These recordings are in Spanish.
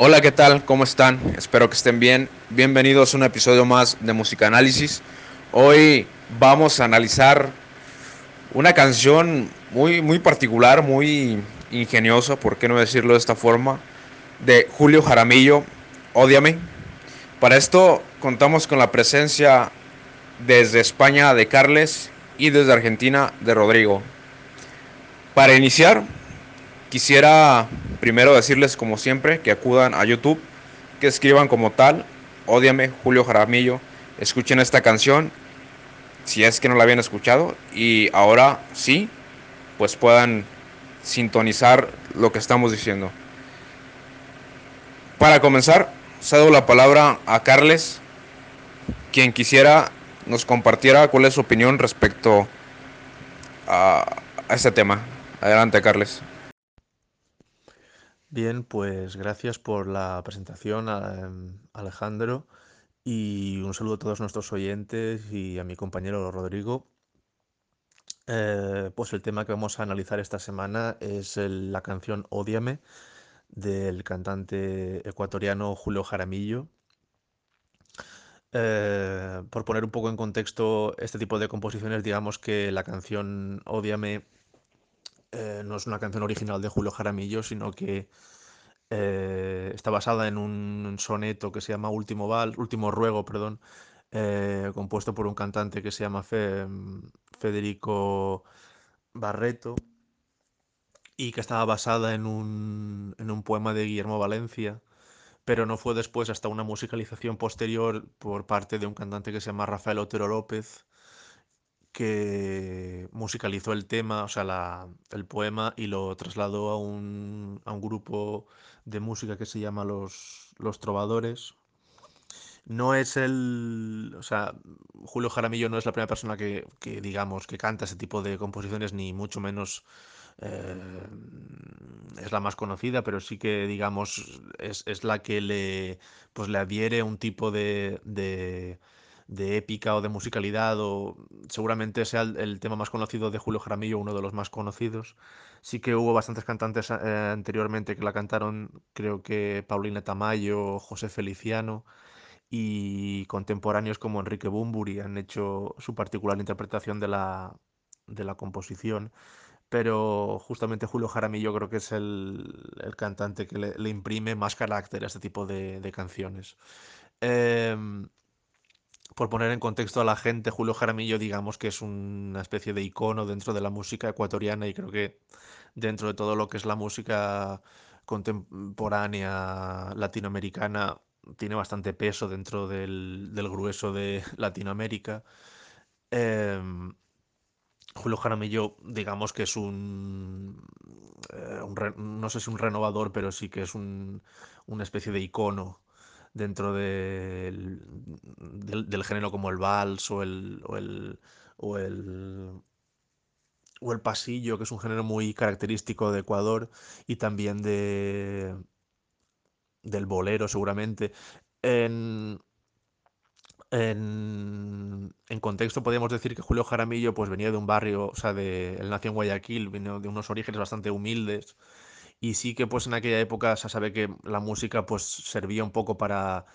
Hola, ¿qué tal? ¿Cómo están? Espero que estén bien. Bienvenidos a un episodio más de Música Análisis. Hoy vamos a analizar una canción muy, muy particular, muy ingeniosa, por qué no decirlo de esta forma, de Julio Jaramillo, Ódiame. Para esto contamos con la presencia desde España de Carles y desde Argentina de Rodrigo. Para iniciar, quisiera primero decirles como siempre que acudan a YouTube, que escriban como tal, Ódiame, Julio Jaramillo, escuchen esta canción, si es que no la habían escuchado, y ahora sí, pues puedan sintonizar lo que estamos diciendo. Para comenzar, cedo la palabra a Carles, quien quisiera nos compartiera cuál es su opinión respecto a, a este tema. Adelante, Carles. Bien, pues gracias por la presentación, Alejandro, y un saludo a todos nuestros oyentes y a mi compañero Rodrigo. Eh, pues el tema que vamos a analizar esta semana es la canción Ódiame del cantante ecuatoriano Julio Jaramillo. Eh, por poner un poco en contexto este tipo de composiciones, digamos que la canción Ódiame eh, no es una canción original de Julio Jaramillo, sino que eh, está basada en un soneto que se llama Último Último Ruego, perdón, eh, compuesto por un cantante que se llama Federico Barreto y que estaba basada en un, en un poema de Guillermo Valencia, pero no fue después hasta una musicalización posterior por parte de un cantante que se llama Rafael Otero López, que musicalizó el tema, o sea, el poema, y lo trasladó a un, a un grupo de música que se llama Los, Los Trovadores. No es el. O sea, Julio Jaramillo no es la primera persona que, que digamos, que canta ese tipo de composiciones, ni mucho menos eh, es la más conocida, pero sí que, digamos, es, es, la que le, pues, le adhiere un tipo de de épica o de musicalidad, o seguramente sea el, tema más conocido de Julio Jaramillo, uno de los más conocidos. Sí que hubo bastantes cantantes eh, anteriormente que la cantaron, creo que Paulina Tamayo, José Feliciano, y contemporáneos como Enrique Bumburi han hecho su particular interpretación de la, de la composición. Pero justamente Julio Jaramillo creo que es el, el cantante que le, imprime más carácter a este tipo de, canciones. Eh, por poner en contexto a la gente, Julio Jaramillo, digamos que es una especie de icono dentro de la música ecuatoriana y creo que dentro de todo lo que es la música contemporánea latinoamericana tiene bastante peso dentro del, grueso de Latinoamérica. Em, Julio Jaramillo, digamos que es un, eh, no sé si un renovador, pero sí que es un, una especie de icono dentro del, del, género como el vals o el, o el, o el, o el pasillo, que es un género muy característico de Ecuador y también de del bolero seguramente. En, en, en, contexto podríamos decir que Julio Jaramillo pues venía de un barrio, o sea, de, él nació en Guayaquil, vino de unos orígenes bastante humildes y sí que pues en aquella época se sabe que la música pues servía un poco para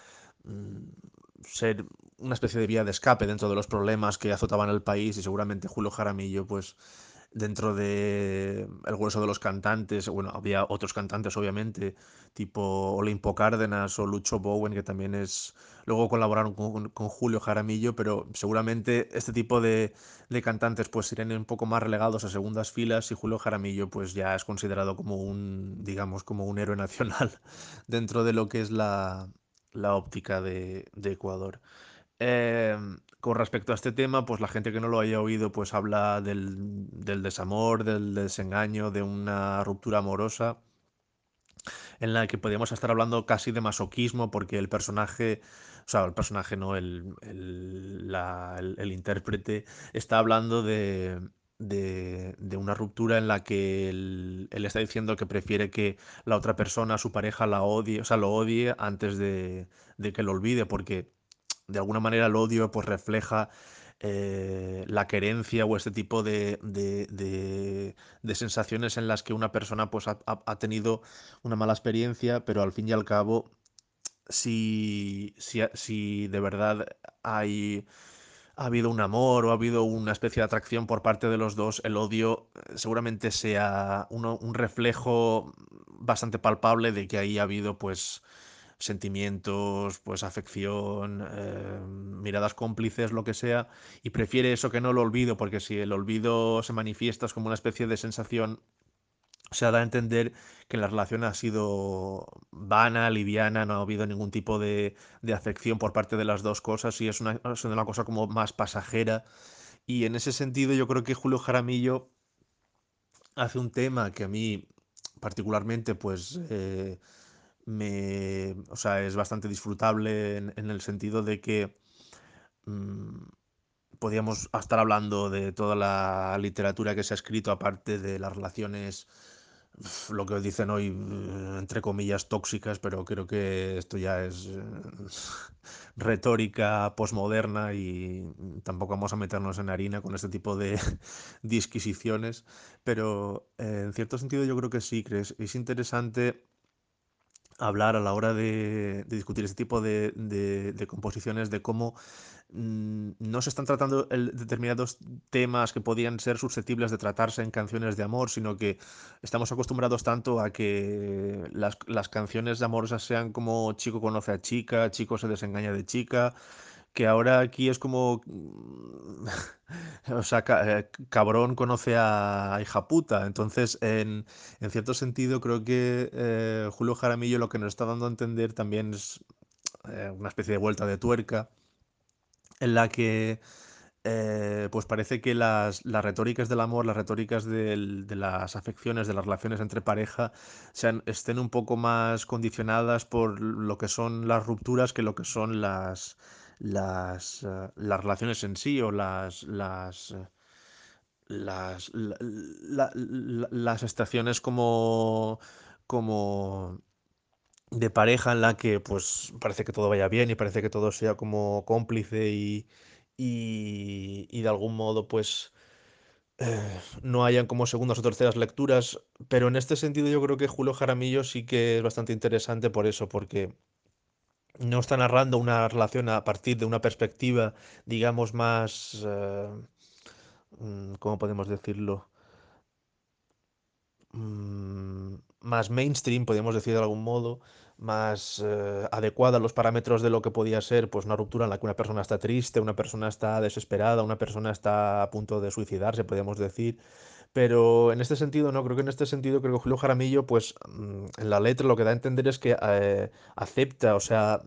mm, ser una especie de vía de escape dentro de los problemas que azotaban el país y seguramente Julio Jaramillo pues dentro de el grueso de los cantantes, bueno, había otros cantantes obviamente, tipo Olimpo Cárdenas o Lucho Bowen, que también es, luego colaboraron con, Julio Jaramillo, pero seguramente este tipo de, de, cantantes pues serían un poco más relegados a segundas filas y Julio Jaramillo pues ya es considerado como un, digamos, como un héroe nacional dentro de lo que es la, la óptica de, de Ecuador. Eh, con respecto a este tema, pues la gente que no lo haya oído, pues habla del, desamor, del desengaño, de una ruptura amorosa, en la que podríamos estar hablando casi de masoquismo, porque el personaje, o sea, el personaje no, el, el, intérprete, está hablando de, de, una ruptura en la que él, está diciendo que prefiere que la otra persona, su pareja, la odie, o sea, lo odie antes de, de que lo olvide, porque de alguna manera el odio pues refleja eh, la querencia o este tipo de, de, sensaciones en las que una persona pues, ha, ha, tenido una mala experiencia, pero al fin y al cabo, si, si, si de verdad hay ha habido un amor o ha habido una especie de atracción por parte de los dos, el odio eh, seguramente sea un reflejo bastante palpable de que ahí ha habido pues sentimientos, pues afección, eh, miradas cómplices, lo que sea, y prefiere eso que no lo olvido, porque si el olvido se manifiesta es como una especie de sensación se da a entender que la relación ha sido vana, liviana, no ha habido ningún tipo de, afección por parte de las dos cosas y es una, una cosa como más pasajera. Y en ese sentido yo creo que Julio Jaramillo hace un tema que a mí particularmente pues eh, me, o sea, es bastante disfrutable en, el sentido de que mm, podríamos estar hablando de toda la literatura que se ha escrito aparte de las relaciones lo que dicen hoy, eh, entre comillas, tóxicas, pero creo que esto ya es eh, retórica posmoderna y tampoco vamos a meternos en harina con este tipo de disquisiciones, pero eh, en cierto sentido yo creo que sí, que es, interesante hablar a la hora de, discutir este tipo de, composiciones de cómo Mm, no se están tratando determinados temas que podían ser susceptibles de tratarse en canciones de amor, sino que estamos acostumbrados tanto a que las, las canciones de amor sean como chico conoce a chica, chico se desengaña de chica, que ahora aquí es como, mm, o sea, eh, cabrón conoce a hija puta. Entonces, en, en cierto sentido, creo que eh, Julio Jaramillo lo que nos está dando a entender también es eh, una especie de vuelta de tuerca en la que pues parece que las, las, retóricas del amor, las retóricas de las afecciones, de las relaciones entre pareja, sean, estén un poco más condicionadas por lo que son las rupturas que lo que son las, las, eh, las relaciones en sí o las, las, eh, las, las estaciones como, como de pareja en la que pues parece que todo vaya bien y parece que todo sea como cómplice y, y, de algún modo pues eh, no hayan como segundas o terceras lecturas, pero en este sentido yo creo que Julio Jaramillo sí que es bastante interesante por eso, porque no está narrando una relación a partir de una perspectiva, digamos, más... Eh, mm, ¿Cómo podemos decirlo? Mm, más mainstream, podríamos decir de algún modo, más eh, adecuada a los parámetros de lo que podía ser pues una ruptura en la que una persona está triste, una persona está desesperada, una persona está a punto de suicidarse, podríamos decir. Pero en este sentido, no, creo que en este sentido, creo que Julio Jaramillo, pues mm, en la letra lo que da a entender es que eh, acepta, o sea,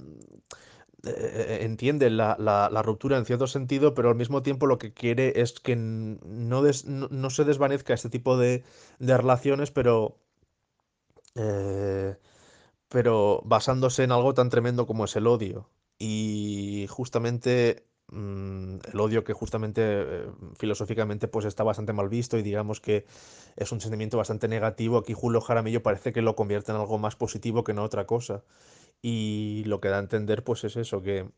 eh, entiende la, la, ruptura en cierto sentido, pero al mismo tiempo lo que quiere es que no, no, se desvanezca este tipo de, de relaciones, pero pero basándose en algo tan tremendo como es el odio. Y justamente mm, el odio que justamente eh, filosóficamente pues está bastante mal visto y digamos que es un sentimiento bastante negativo, aquí Julio Jaramillo parece que lo convierte en algo más positivo que en otra cosa. Y lo que da a entender pues es eso, que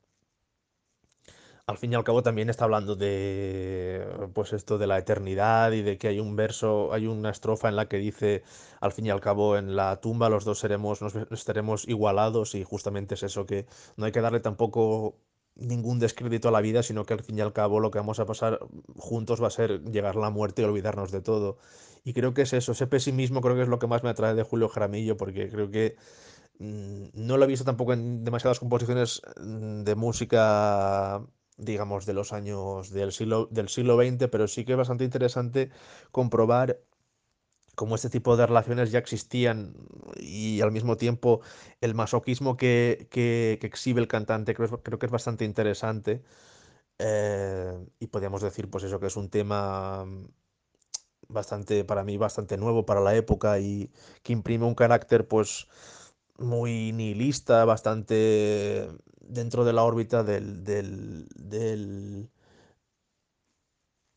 al fin y al cabo también está hablando de pues esto de la eternidad y de que hay un verso, hay una estrofa en la que dice al fin y al cabo en la tumba los dos seremos nos estaremos igualados y justamente es eso que no hay que darle tampoco ningún descrédito a la vida, sino que al fin y al cabo lo que vamos a pasar juntos va a ser llegar la muerte y olvidarnos de todo. Y creo que es eso, ese pesimismo creo que es lo que más me atrae de Julio Jaramillo, porque creo que mm, no lo he visto tampoco en demasiadas composiciones mm, de música digamos, de los años del siglo, del siglo XX, pero sí que es bastante interesante comprobar cómo este tipo de relaciones ya existían y al mismo tiempo el masoquismo que, que, exhibe el cantante creo, creo, que es bastante interesante. Eh, y podríamos decir, pues eso, que es un tema bastante, para mí, bastante nuevo para la época y que imprime un carácter, pues, muy nihilista, bastante dentro de la órbita del, del, del,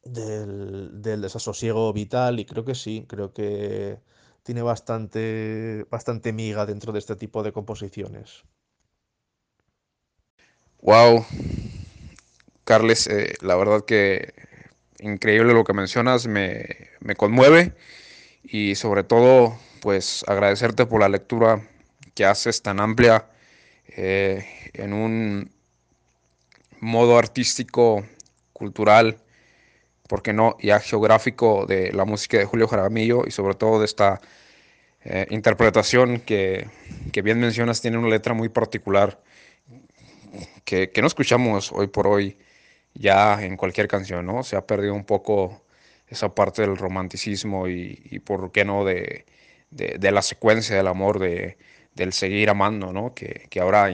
del, desasosiego vital y creo que sí, creo que tiene bastante, bastante miga dentro de este tipo de composiciones. Wow, Carles, eh, la verdad que increíble lo que mencionas, me, me conmueve y sobre todo pues agradecerte por la lectura que haces tan amplia eh, en un modo artístico, cultural, porque no, ya geográfico de la música de Julio Jaramillo y sobre todo de esta eh, interpretación que, que, bien mencionas tiene una letra muy particular que, que, no escuchamos hoy por hoy ya en cualquier canción, ¿no? Se ha perdido un poco esa parte del romanticismo y, y por qué no de, de, de, la secuencia del amor, de, del seguir amando, ¿no? Que, que ahora,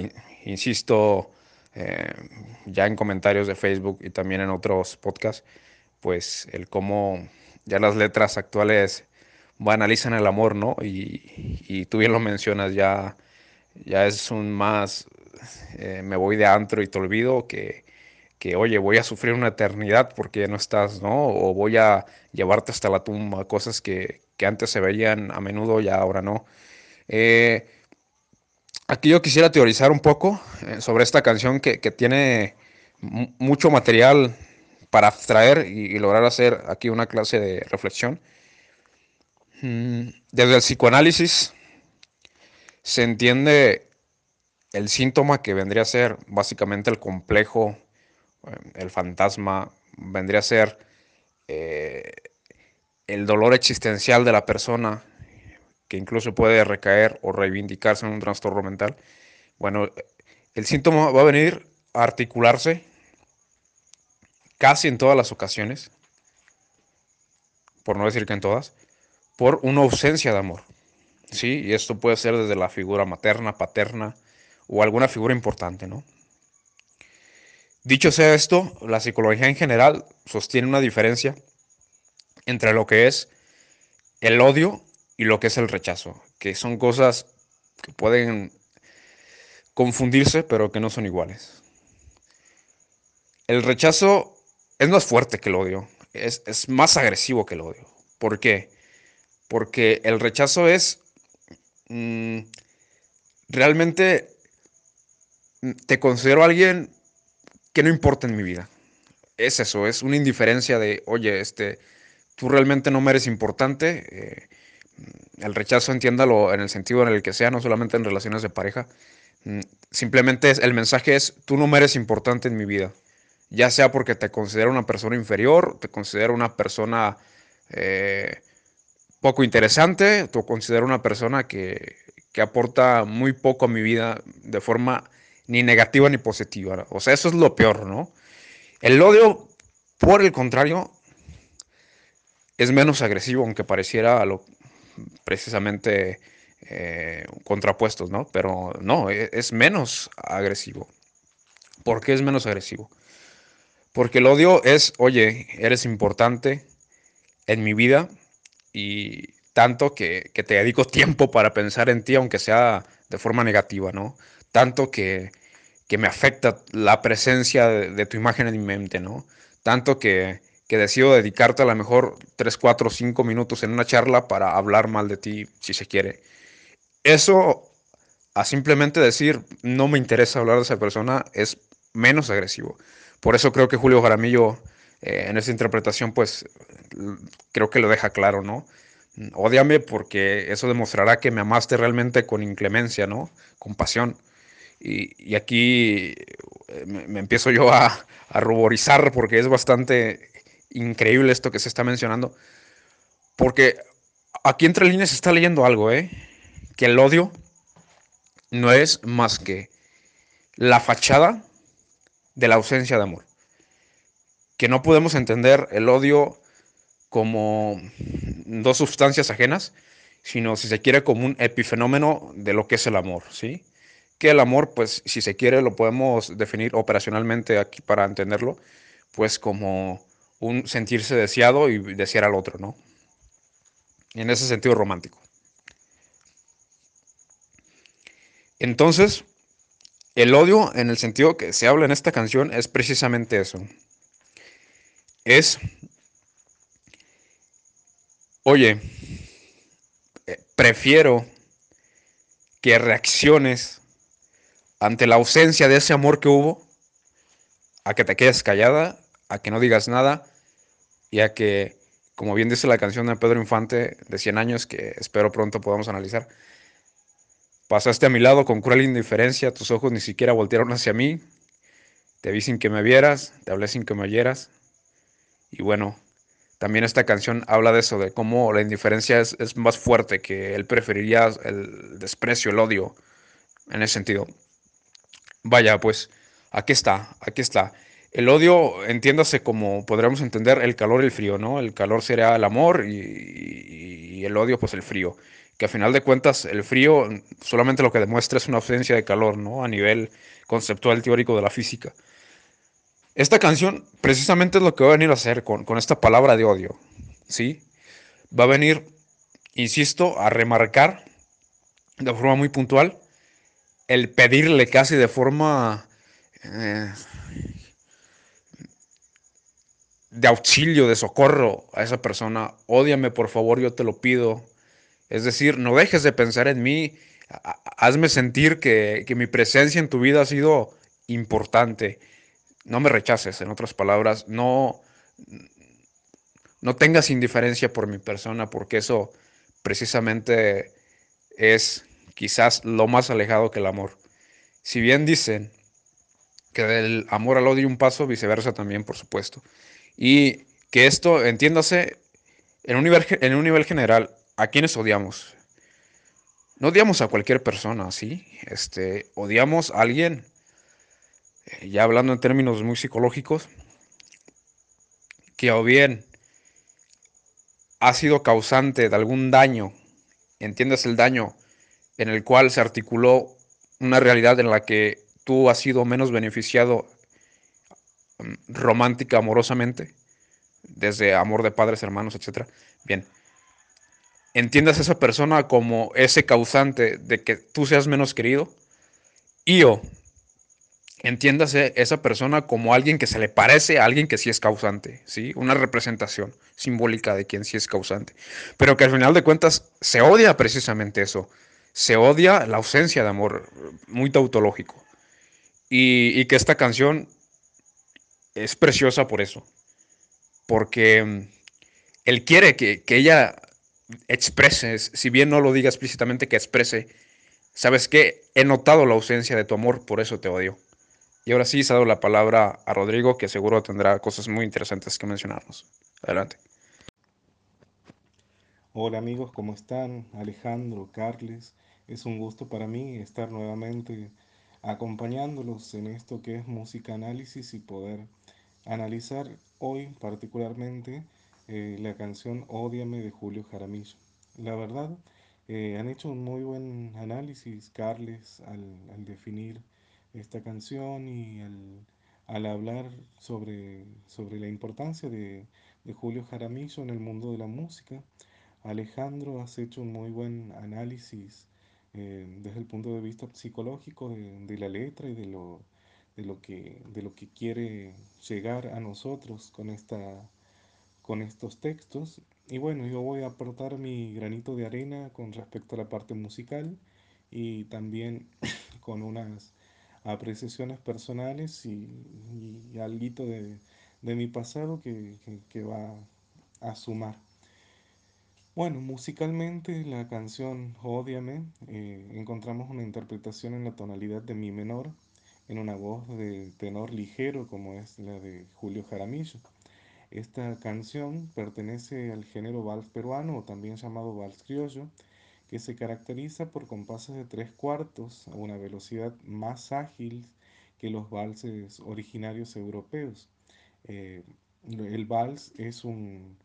insisto, eh, ya en comentarios de Facebook y también en otros podcasts, pues el cómo ya las letras actuales banalizan el amor, ¿no? Y, y tú bien lo mencionas, ya, ya es un más, eh, me voy de antro y te olvido que, que, oye, voy a sufrir una eternidad porque no estás, ¿no? O voy a llevarte hasta la tumba, cosas que, que antes se veían a menudo y ahora no. Eh, aquí yo quisiera teorizar un poco eh, sobre esta canción que, que tiene mucho material para abstraer y, y, lograr hacer aquí una clase de reflexión. Mm, desde el psicoanálisis se entiende el síntoma que vendría a ser básicamente el complejo, eh, el fantasma, vendría a ser eh, el dolor existencial de la persona que incluso puede recaer o reivindicarse en un trastorno mental. Bueno, el síntoma va a venir a articularse casi en todas las ocasiones, por no decir que en todas, por una ausencia de amor. ¿sí? Y esto puede ser desde la figura materna, paterna o alguna figura importante, ¿no? Dicho sea esto, la psicología en general sostiene una diferencia entre lo que es el odio y lo que es el rechazo, que son cosas que pueden confundirse, pero que no son iguales. El rechazo es más fuerte que el odio, es, más agresivo que el odio. ¿Por qué? porque el rechazo es mmm, realmente mm, te considero alguien que no importa en mi vida. Es eso, es una indiferencia de, oye, este, tú realmente no me eres importante. Eh, el rechazo, entiéndalo en el sentido en el que sea, no solamente en relaciones de pareja. Mm, simplemente es, el mensaje es, tú no me eres importante en mi vida. Ya sea porque te considero una persona inferior, te considero una persona eh, poco interesante, te considero una persona que, que, aporta muy poco a mi vida de forma ni negativa ni positiva. O sea, eso es lo peor, ¿no? El odio, por el contrario, es menos agresivo, aunque pareciera lo, precisamente eh, contrapuestos, ¿no? Pero no, es, es menos agresivo. ¿Por qué es menos agresivo? Porque el odio es, oye, eres importante en mi vida, y tanto que, que, te dedico tiempo para pensar en ti, aunque sea de forma negativa, ¿no? Tanto que, que me afecta la presencia de, de, tu imagen en mi mente, ¿no? Tanto que, que decido dedicarte a lo mejor 3, 4, 5 minutos en una charla para hablar mal de ti, si se quiere. Eso, a simplemente decir, no me interesa hablar de esa persona, es menos agresivo. Por eso creo que Julio Jaramillo eh, en esa interpretación, pues creo que lo deja claro, ¿no? Ódiame porque eso demostrará que me amaste realmente con inclemencia, ¿no? Con pasión. Y, y aquí eh, me, me, empiezo yo a, a ruborizar porque es bastante increíble esto que se está mencionando. Porque aquí entre líneas se está leyendo algo, ¿eh? Que el odio no es más que la fachada de la ausencia de amor que no podemos entender el odio como dos sustancias ajenas, sino si se quiere como un epifenómeno de lo que es el amor, ¿sí? Que el amor, pues, si se quiere, lo podemos definir operacionalmente aquí para entenderlo, pues como un sentirse deseado y desear al otro, ¿no? En ese sentido romántico. Entonces, el odio, en el sentido que se habla en esta canción, es precisamente eso. Es, oye, eh, prefiero que reacciones ante la ausencia de ese amor que hubo a que te quedes callada, a que no digas nada y a que, como bien dice la canción de Pedro Infante de 100 años, que espero pronto podamos analizar, pasaste a mi lado con cruel indiferencia, tus ojos ni siquiera voltearon hacia mí, te vi sin que me vieras, te hablé sin que me oyeras. Y bueno, también esta canción habla de eso, de cómo la indiferencia es, más fuerte, que él preferiría el desprecio, el odio, en ese sentido. Vaya, pues, aquí está, aquí está. El odio, entiéndase como podríamos entender el calor y el frío, ¿no? El calor sería el amor y, el odio, pues el frío. Que a final de cuentas, el frío solamente lo que demuestra es una ausencia de calor, ¿no? A nivel conceptual teórico de la física. Esta canción precisamente es lo que va a venir a hacer con, con esta palabra de odio, ¿sí? Va a venir, insisto, a remarcar de forma muy puntual el pedirle casi de forma eh, de auxilio, de socorro a esa persona. Ódiame, por favor, yo te lo pido. Es decir, no dejes de pensar en mí. Hazme sentir que, que mi presencia en tu vida ha sido importante no me rechaces, en otras palabras, no, no tengas indiferencia por mi persona, porque eso precisamente es quizás lo más alejado que el amor. Si bien dicen que del amor al odio un paso, viceversa también, por supuesto. Y que esto, entiéndase, en un nivel, en un nivel general, ¿a quiénes odiamos? No odiamos a cualquier persona, ¿sí? Este, odiamos a alguien eh, ya hablando en términos muy psicológicos, que o bien ha sido causante de algún daño, entiendes el daño en el cual se articuló una realidad en la que tú has sido menos beneficiado mm, romántica, amorosamente, desde amor de padres, hermanos, etc. Bien, entiendas a esa persona como ese causante de que tú seas menos querido, y o entiéndase esa persona como alguien que se le parece a alguien que sí es causante, ¿sí? Una representación simbólica de quien sí es causante. Pero que al final de cuentas se odia precisamente eso. Se odia la ausencia de amor, muy tautológico. Y, que esta canción es preciosa por eso. Porque mm, él quiere que, que ella exprese, si bien no lo diga explícitamente, que exprese, ¿sabes qué? He notado la ausencia de tu amor, por eso te odio. Y ahora sí, cedo la palabra a Rodrigo, que seguro tendrá cosas muy interesantes que mencionarnos. Adelante. Hola amigos, ¿cómo están? Alejandro, Carles, es un gusto para mí estar nuevamente acompañándolos en esto que es música análisis y poder analizar hoy particularmente eh, la canción Ódiame de Julio Jaramillo. La verdad, eh, han hecho un muy buen análisis, Carles, al definir esta canción y al, hablar sobre, sobre, la importancia de, Julio Jaramillo en el mundo de la música. Alejandro, has hecho un muy buen análisis eh, desde el punto de vista psicológico de, la letra y de lo, de, lo que, de lo que quiere llegar a nosotros con, esta, con estos textos. Y bueno, yo voy a aportar mi granito de arena con respecto a la parte musical y también con unas apreciaciones personales y, y algo de, de, mi pasado que, que, va a sumar. Bueno, musicalmente la canción Odiame eh, encontramos una interpretación en la tonalidad de mi menor, en una voz de tenor ligero como es la de Julio Jaramillo. Esta canción pertenece al género vals peruano o también llamado vals criollo que se caracteriza por compases de tres cuartos a una velocidad más ágil que los valses originarios europeos. Eh, el vals es un,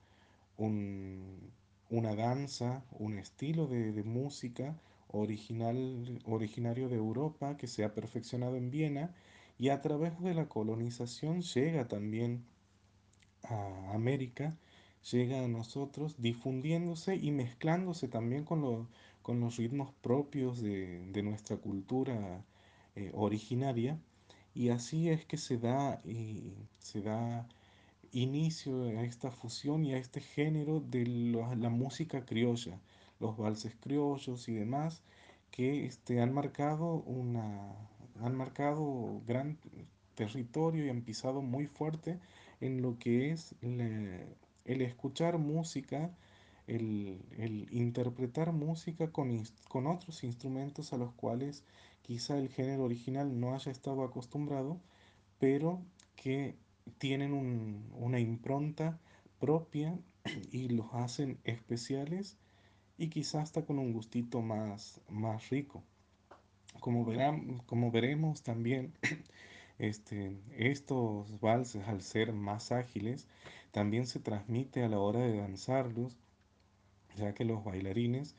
una danza, un estilo de, música original, originario de Europa que se ha perfeccionado en Viena y a través de la colonización llega también a América llega a nosotros difundiéndose y mezclándose también con, con los ritmos propios de, nuestra cultura eh, originaria. Y así es que se da, eh, se da inicio a esta fusión y a este género de la, música criolla, los valses criollos y demás, que este, han marcado una han marcado gran territorio y han pisado muy fuerte en lo que es el escuchar música, el, interpretar música con, con otros instrumentos a los cuales quizá el género original no haya estado acostumbrado, pero que tienen un- una impronta propia y los hacen especiales y quizás hasta con un gustito más, más rico. Como verán, como veremos también, este, estos valses al ser más ágiles, también se transmite a la hora de danzarlos ya que los bailarines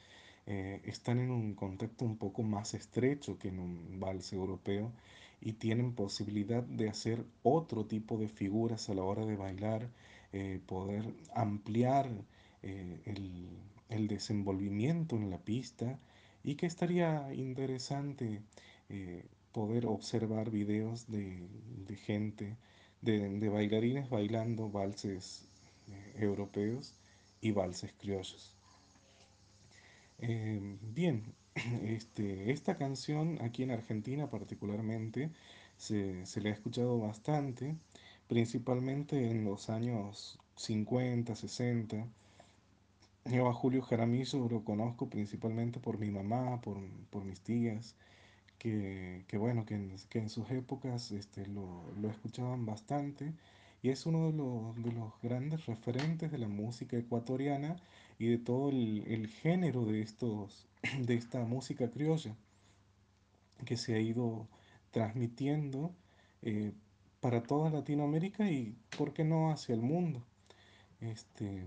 eh, están en un contacto un poco más estrecho que en un vals europeo y tienen posibilidad de hacer otro tipo de figuras a la hora de bailar, eh, poder ampliar eh, el, el desenvolvimiento en la pista y que estaría interesante poder observar videos de, de gente, de, bailarines bailando valses eh, europeos y valses criollos. Eh, bien, este, esta canción aquí en Argentina particularmente se, se le ha escuchado bastante, principalmente en los años 50, 60. Yo a Julio Jaramillo lo conozco principalmente por mi mamá, por, por mis tías, que, bueno, que en, sus épocas este, lo, escuchaban bastante y es uno de los, de los grandes referentes de la música ecuatoriana y de todo el, el género de estos, de esta música criolla que se ha ido transmitiendo eh, para toda Latinoamérica y, ¿por qué no, hacia el mundo? Este,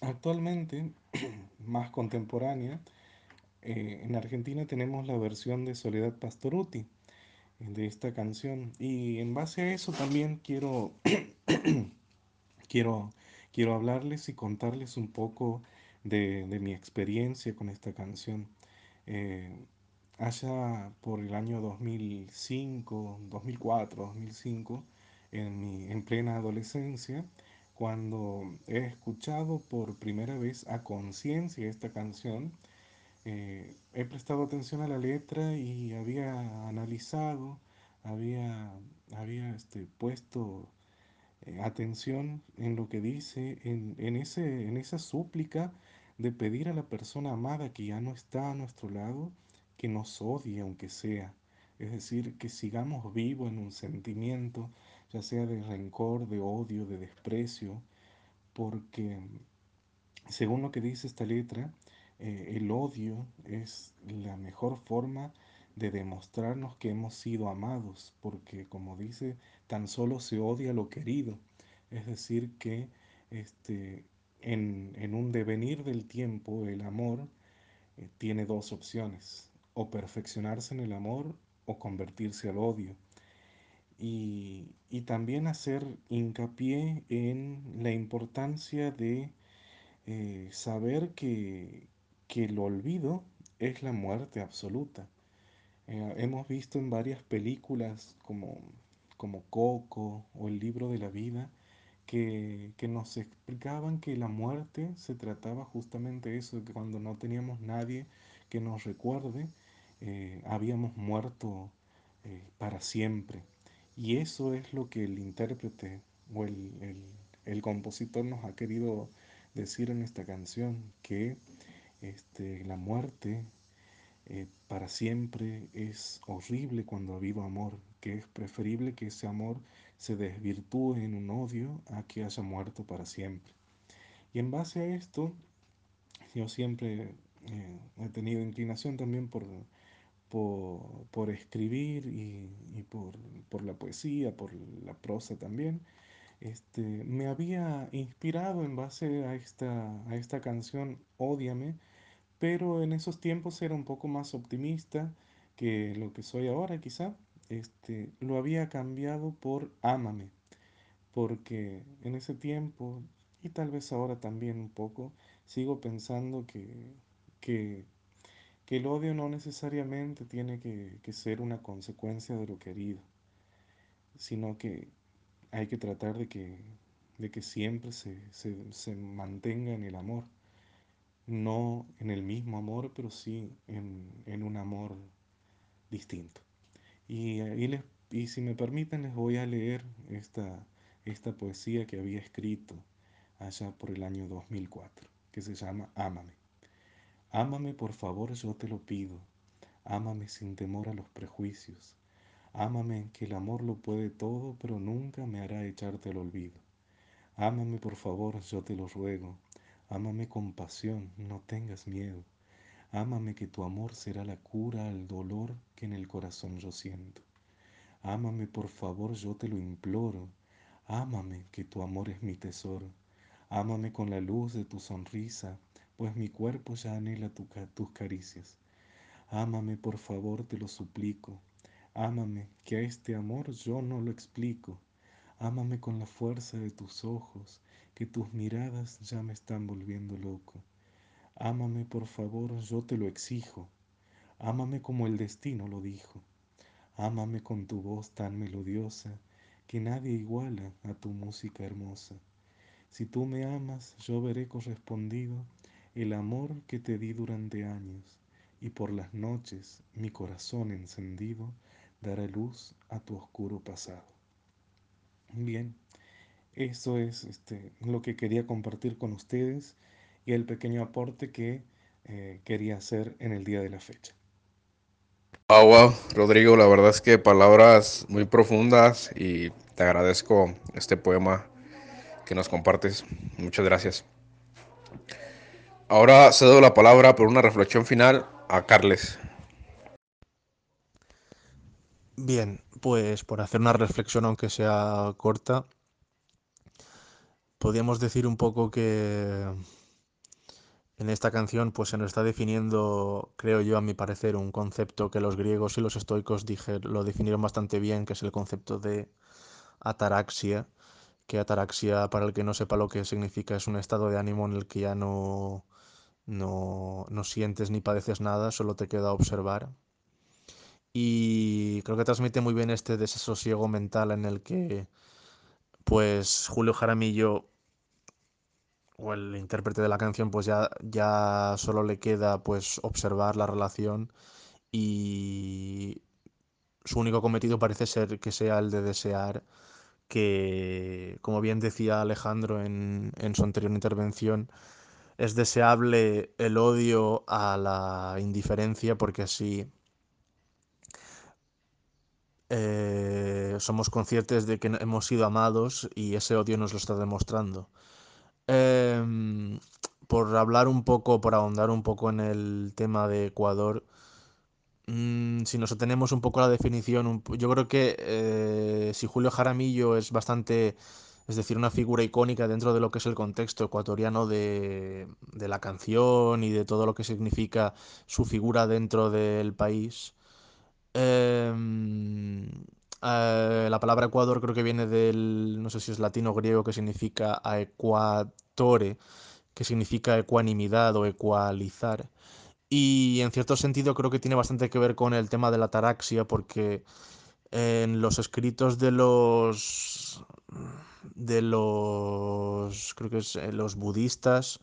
actualmente, más contemporánea, eh, en Argentina tenemos la versión de Soledad Pastorutti de esta canción. Y en base a eso también quiero, quiero, quiero hablarles y contarles un poco de, de mi experiencia con esta canción. Eh, allá por el año 2005, 2004, 2005, en mi, en plena adolescencia, cuando he escuchado por primera vez a conciencia esta canción, eh, he prestado atención a la letra y había analizado, había, había este, puesto eh, atención en lo que dice, en, en ese, en esa súplica de pedir a la persona amada que ya no está a nuestro lado, que nos odie aunque sea. Es decir, que sigamos vivos en un sentimiento, ya sea de rencor, de odio, de desprecio, porque según lo que dice esta letra, eh, el odio es la mejor forma de demostrarnos que hemos sido amados, porque como dice, tan solo se odia lo querido. Es decir, que este, en, en un devenir del tiempo el amor eh, tiene dos opciones, o perfeccionarse en el amor o convertirse al odio. Y, y también hacer hincapié en la importancia de eh, saber que, que el olvido es la muerte absoluta. Eh, hemos visto en varias películas como, como Coco o El libro de la vida que, que nos explicaban que la muerte se trataba justamente de eso, que cuando no teníamos nadie que nos recuerde, eh, habíamos muerto eh, para siempre. Y eso es lo que el intérprete o el, el, el compositor nos ha querido decir en esta canción, que este, la muerte eh, para siempre es horrible cuando ha habido amor, que es preferible que ese amor se desvirtúe en un odio a que haya muerto para siempre. Y en base a esto, yo siempre eh, he tenido inclinación también por, por, por escribir y, por, por, la poesía, por la prosa también. Este, me había inspirado en base a esta, a esta canción Ódiame, pero en esos tiempos era un poco más optimista que lo que soy ahora quizá. Este, lo había cambiado por Ámame, porque en ese tiempo, y tal vez ahora también un poco, sigo pensando que, que, que el odio no necesariamente tiene que, ser una consecuencia de lo querido, sino que hay que tratar de que, de que siempre se, se, se mantenga en el amor no en el mismo amor, pero sí en, en un amor distinto. Y, y, y si me permiten les voy a leer esta, esta poesía que había escrito allá por el año 2004, que se llama Ámame. Ámame por favor, yo te lo pido. Ámame sin temor a los prejuicios. Ámame que el amor lo puede todo, pero nunca me hará echarte al olvido. Ámame por favor, yo te lo ruego. Ámame con pasión, no tengas miedo. Ámame que tu amor será la cura al dolor que en el corazón yo siento. Ámame por favor, yo te lo imploro. Ámame que tu amor es mi tesoro. Ámame con la luz de tu sonrisa, pues mi cuerpo ya anhela tus caricias. Ámame por favor, te lo suplico. Ámame, que a este amor yo no lo explico. Ámame con la fuerza de tus ojos, que tus miradas ya me están volviendo loco. Ámame por favor, yo te lo exijo. Ámame como el destino lo dijo. Ámame con tu voz tan melodiosa, que nadie iguala a tu música hermosa. Si tú me amas, yo veré correspondido el amor que te di durante años, y por las noches mi corazón encendido dará luz a tu oscuro pasado. Bien, eso es este, lo que quería compartir con ustedes y el pequeño aporte que eh, quería hacer en el día de la fecha. Ah, wow, Rodrigo, la verdad es que palabras muy profundas y te agradezco este poema que nos compartes. Muchas gracias. Ahora cedo la palabra por una reflexión final a Carles. Bien, pues por hacer una reflexión, aunque sea corta, podríamos decir un poco que en esta canción pues se nos está definiendo, creo yo, a mi parecer, un concepto que los griegos y los estoicos lo definieron bastante bien, que es el concepto de ataraxia, que ataraxia, para el que no sepa lo que significa, es un estado de ánimo en el que ya no, no, no sientes ni padeces nada, solo te queda observar. Y creo que transmite muy bien este desasosiego mental en el que, pues, Julio Jaramillo o el intérprete de la canción, pues ya, ya solo le queda pues observar la relación y su único cometido parece ser que sea el de desear que, como bien decía Alejandro en, en su anterior intervención, es deseable el odio a la indiferencia porque así eh, somos conscientes de que hemos sido amados y ese odio nos lo está demostrando. Em, por hablar un poco, por ahondar un poco en el tema de Ecuador, mm, si nos atenemos un poco a la definición, yo creo que eh, si Julio Jaramillo es bastante, es decir, una figura icónica dentro de lo que es el contexto ecuatoriano de, de la canción y de todo lo que significa su figura dentro del país, em, eh, la palabra Ecuador creo que viene del, no sé si es latino o griego, que significa aequatore, que significa ecuanimidad o ecualizar. Y en cierto sentido creo que tiene bastante que ver con el tema de la ataraxia, porque en los escritos de los de los creo que es eh, los budistas,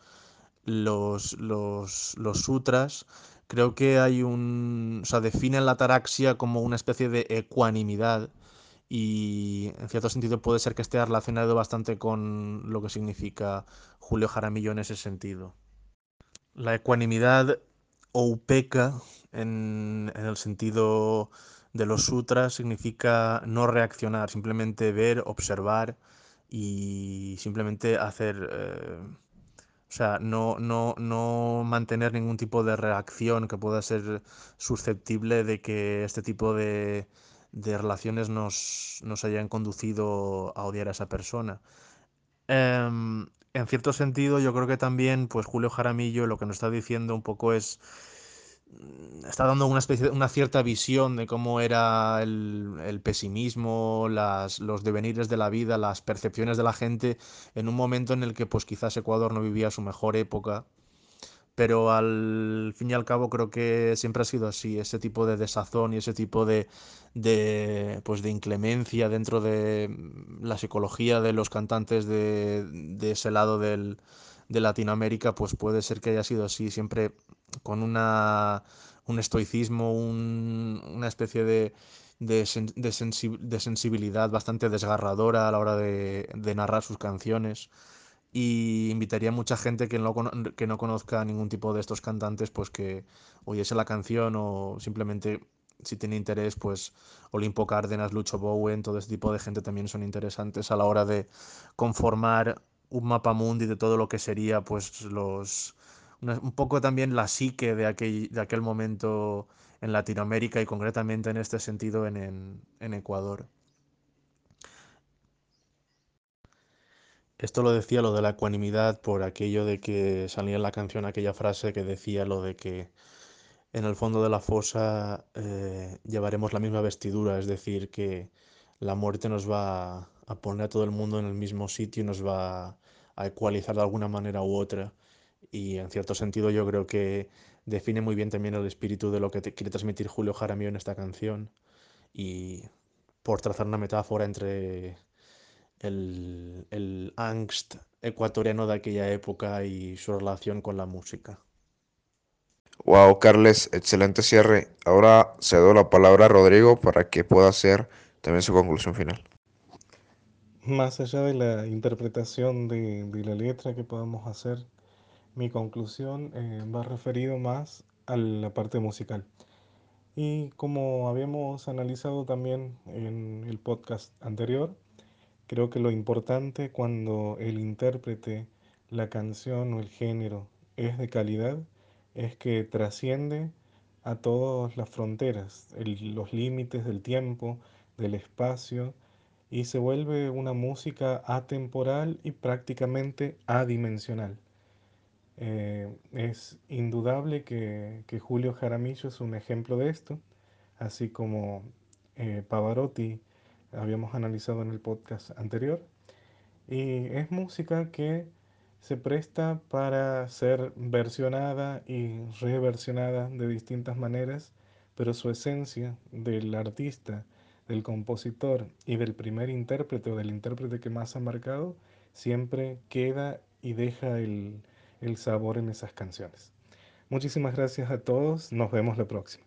los, los, los sutras, Creo que hay un... O sea, definen la ataraxia como una especie de ecuanimidad y en cierto sentido puede ser que esté relacionado bastante con lo que significa Julio Jaramillo en ese sentido. La ecuanimidad o upeka en, el sentido de los sutras significa no reaccionar, simplemente ver, observar y simplemente hacer... Eh, o sea, no, no, no mantener ningún tipo de reacción que pueda ser susceptible de que este tipo de, de relaciones nos, nos, hayan conducido a odiar a esa persona. Em, en cierto sentido, yo creo que también, pues Julio Jaramillo lo que nos está diciendo un poco es está dando una, especie, una cierta visión de cómo era el, pesimismo, los devenires de la vida, las percepciones de la gente en un momento en el que pues quizás Ecuador no vivía su mejor época. Pero al fin y al cabo creo que siempre ha sido así, ese tipo de desazón y ese tipo de, de, pues de inclemencia dentro de la psicología de los cantantes de, de ese lado del, de Latinoamérica, pues puede ser que haya sido así, siempre con una, un estoicismo, una especie de, de, sensibilidad bastante desgarradora a la hora de, narrar sus canciones. Y invitaría a mucha gente que no, que no conozca ningún tipo de estos cantantes, pues que oyese la canción o simplemente si tiene interés, pues Olimpo Cárdenas, Lucho Bowen, todo ese tipo de gente también son interesantes a la hora de conformar un mapa mundi de todo lo que sería, pues los un poco también la psique de aquel, de aquel momento en Latinoamérica y concretamente en este sentido en, en Ecuador. Esto lo decía lo de la ecuanimidad por aquello de que salía en la canción aquella frase que decía lo de que en el fondo de la fosa eh, llevaremos la misma vestidura, es decir, que la muerte nos va a poner a todo el mundo en el mismo sitio y nos va a ecualizar de alguna manera u otra. Y en cierto sentido yo creo que define muy bien también el espíritu de lo que quiere transmitir Julio Jaramillo en esta canción. Y por trazar una metáfora entre el, el angst ecuatoriano de aquella época y su relación con la música. Wow, Carles, excelente cierre. Ahora cedo la palabra a Rodrigo para que pueda hacer también su conclusión final. Más allá de la interpretación de, la letra que podamos hacer, mi conclusión eh, va referido más a la parte musical. Y como habíamos analizado también en el podcast anterior, creo que lo importante cuando el intérprete, la canción o el género es de calidad es que trasciende a todas las fronteras, los límites del tiempo, del espacio, y se vuelve una música atemporal y prácticamente adimensional. Eh, es indudable que, Julio Jaramillo es un ejemplo de esto, así como eh, Pavarotti habíamos analizado en el podcast anterior. Y es música que se presta para ser versionada y reversionada de distintas maneras, pero su esencia del artista, del compositor y del primer intérprete o del intérprete que más ha marcado, siempre queda y deja el, el sabor en esas canciones. Muchísimas gracias a todos, nos vemos la próxima.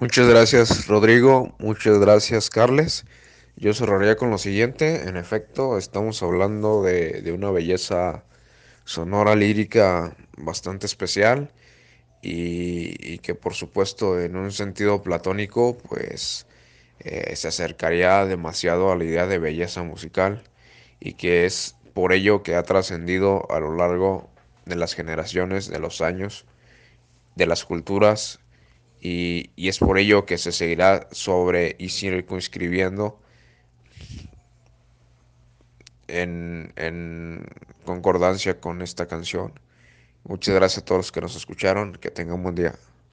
Muchas gracias Rodrigo, muchas gracias Carles. Yo cerraría con lo siguiente, en efecto, estamos hablando de, una belleza sonora lírica bastante especial y, que por supuesto en un sentido platónico pues eh, se acercaría demasiado a la idea de belleza musical y que es por ello que ha trascendido a lo largo de las generaciones, de los años, de las culturas y, y es por ello que se seguirá sobre y circunscribiendo en, concordancia con esta canción. Muchas gracias a todos los que nos escucharon. Que tengan un buen día.